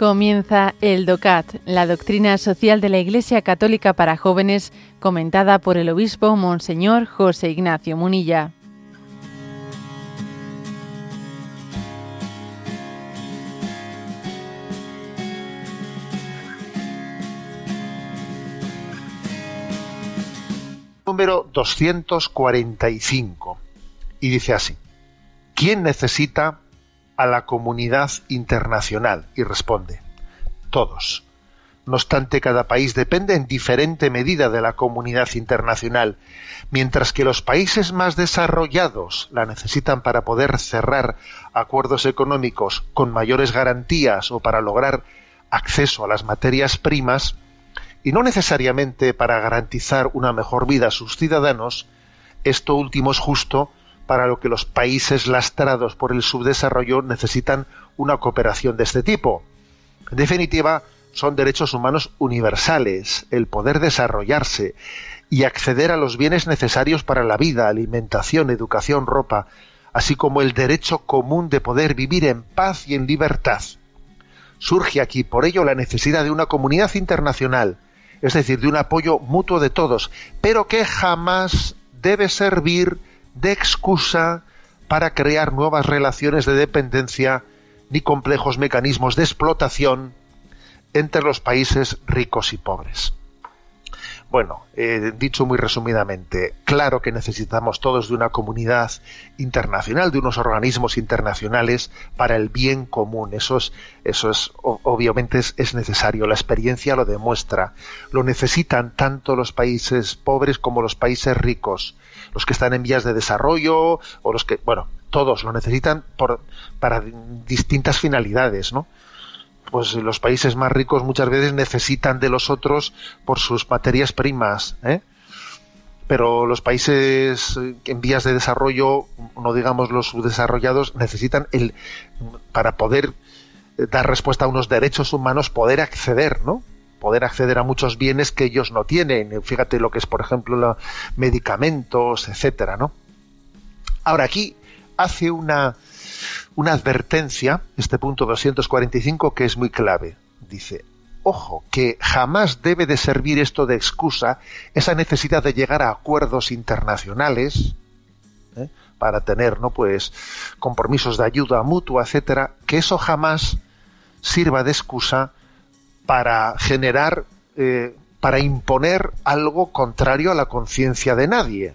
Comienza el DOCAT, la doctrina social de la Iglesia Católica para jóvenes, comentada por el obispo Monseñor José Ignacio Munilla. Número 245. Y dice así, ¿quién necesita a la comunidad internacional? Y responde, todos. No obstante, cada país depende en diferente medida de la comunidad internacional, mientras que los países más desarrollados la necesitan para poder cerrar acuerdos económicos con mayores garantías o para lograr acceso a las materias primas, y no necesariamente para garantizar una mejor vida a sus ciudadanos, esto último es justo para lo que los países lastrados por el subdesarrollo necesitan una cooperación de este tipo. En definitiva, son derechos humanos universales, el poder desarrollarse y acceder a los bienes necesarios para la vida, alimentación, educación, ropa, así como el derecho común de poder vivir en paz y en libertad. Surge aquí por ello la necesidad de una comunidad internacional, es decir, de un apoyo mutuo de todos, pero que jamás debe servir de excusa para crear nuevas relaciones de dependencia ni complejos mecanismos de explotación entre los países ricos y pobres. Bueno, eh, dicho muy resumidamente, claro que necesitamos todos de una comunidad internacional, de unos organismos internacionales para el bien común. Eso es, eso es obviamente es, necesario. La experiencia lo demuestra. Lo necesitan tanto los países pobres como los países ricos, los que están en vías de desarrollo o los que, bueno, todos lo necesitan por, para distintas finalidades, ¿no? Pues los países más ricos muchas veces necesitan de los otros por sus materias primas, ¿eh? pero los países en vías de desarrollo, no digamos los subdesarrollados, necesitan el para poder dar respuesta a unos derechos humanos, poder acceder, ¿no? Poder acceder a muchos bienes que ellos no tienen. Fíjate lo que es, por ejemplo, los medicamentos, etcétera, ¿no? Ahora aquí hace una una advertencia, este punto 245, que es muy clave. Dice, ojo, que jamás debe de servir esto de excusa, esa necesidad de llegar a acuerdos internacionales, ¿eh? para tener, ¿no? Pues, compromisos de ayuda mutua, etcétera, que eso jamás sirva de excusa para generar, eh, para imponer algo contrario a la conciencia de nadie.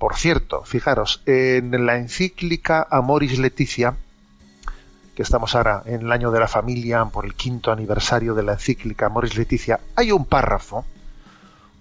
Por cierto, fijaros, en la encíclica Amoris Leticia, que estamos ahora en el año de la familia, por el quinto aniversario de la encíclica Amoris Leticia, hay un párrafo,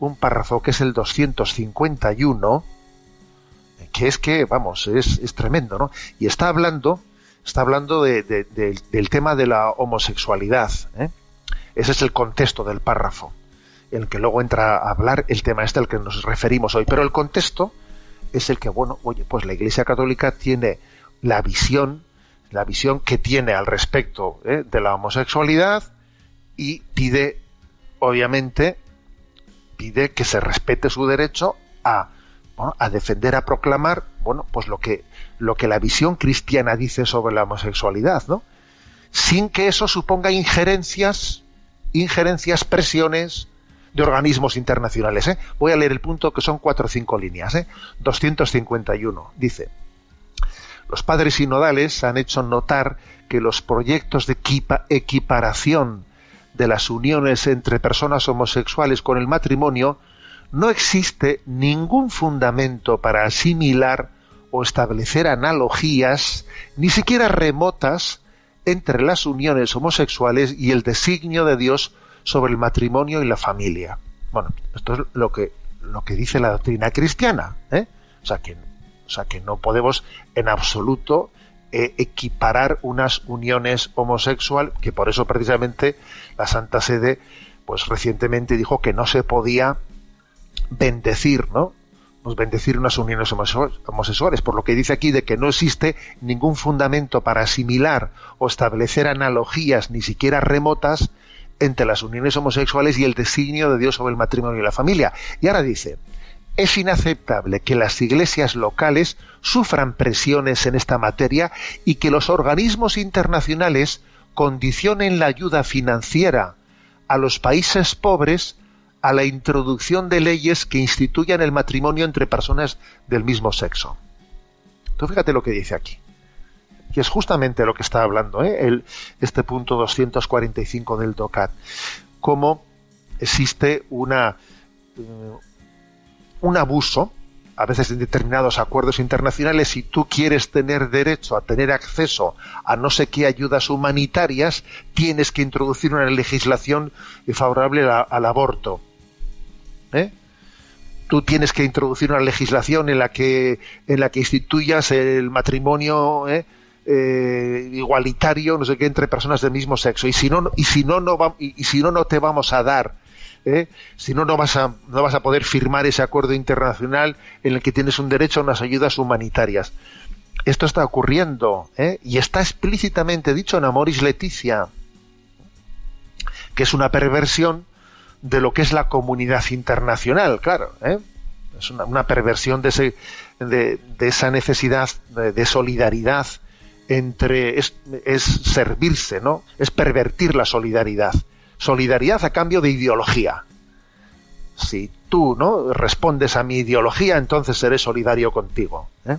un párrafo que es el 251, que es que, vamos, es, tremendo, ¿no? Y está hablando, está hablando del tema de la homosexualidad. ¿eh? Ese es el contexto del párrafo, en el que luego entra a hablar el tema este al que nos referimos hoy. Pero el contexto es el que, bueno, oye, pues la Iglesia Católica tiene la visión, la visión que tiene al respecto ¿eh? de la homosexualidad y pide, obviamente, pide que se respete su derecho a, a defender, a proclamar, bueno, pues lo que, lo que la visión cristiana dice sobre la homosexualidad, ¿no? Sin que eso suponga injerencias, injerencias, presiones, de organismos internacionales. ¿eh? Voy a leer el punto que son cuatro o cinco líneas. ¿eh? 251. Dice, los padres sinodales han hecho notar que los proyectos de equiparación de las uniones entre personas homosexuales con el matrimonio no existe ningún fundamento para asimilar o establecer analogías, ni siquiera remotas, entre las uniones homosexuales y el designio de Dios sobre el matrimonio y la familia. Bueno, esto es lo que, lo que dice la doctrina cristiana. ¿eh? O, sea que, o sea que no podemos en absoluto eh, equiparar unas uniones homosexual, que por eso precisamente la Santa Sede pues recientemente dijo que no se podía bendecir, ¿no? Pues bendecir unas uniones homosexuales, por lo que dice aquí de que no existe ningún fundamento para asimilar o establecer analogías, ni siquiera remotas, entre las uniones homosexuales y el designio de Dios sobre el matrimonio y la familia. Y ahora dice, es inaceptable que las iglesias locales sufran presiones en esta materia y que los organismos internacionales condicionen la ayuda financiera a los países pobres a la introducción de leyes que instituyan el matrimonio entre personas del mismo sexo. Tú fíjate lo que dice aquí. Y es justamente lo que está hablando ¿eh? El, este punto 245 del DOCAT. Cómo existe una, eh, un abuso a veces en determinados acuerdos internacionales, si tú quieres tener derecho a tener acceso a no sé qué ayudas humanitarias, tienes que introducir una legislación favorable al aborto. ¿Eh? Tú tienes que introducir una legislación en la que, en la que instituyas el matrimonio ¿eh? Eh, igualitario, no sé qué, entre personas del mismo sexo. Y si no, y si no, no y si no, no te vamos a dar ¿eh? si no, no vas, a, no vas a poder firmar ese acuerdo internacional en el que tienes un derecho a unas ayudas humanitarias. Esto está ocurriendo ¿eh? y está explícitamente dicho en Amoris Leticia, que es una perversión de lo que es la comunidad internacional, claro. ¿eh? Es una, perversión de, de, esa necesidad de, solidaridad entre es, es, servirse, ¿no? Es pervertir la solidaridad solidaridad a cambio de ideología. Si tú no respondes a mi ideología, entonces seré solidario contigo. ¿eh?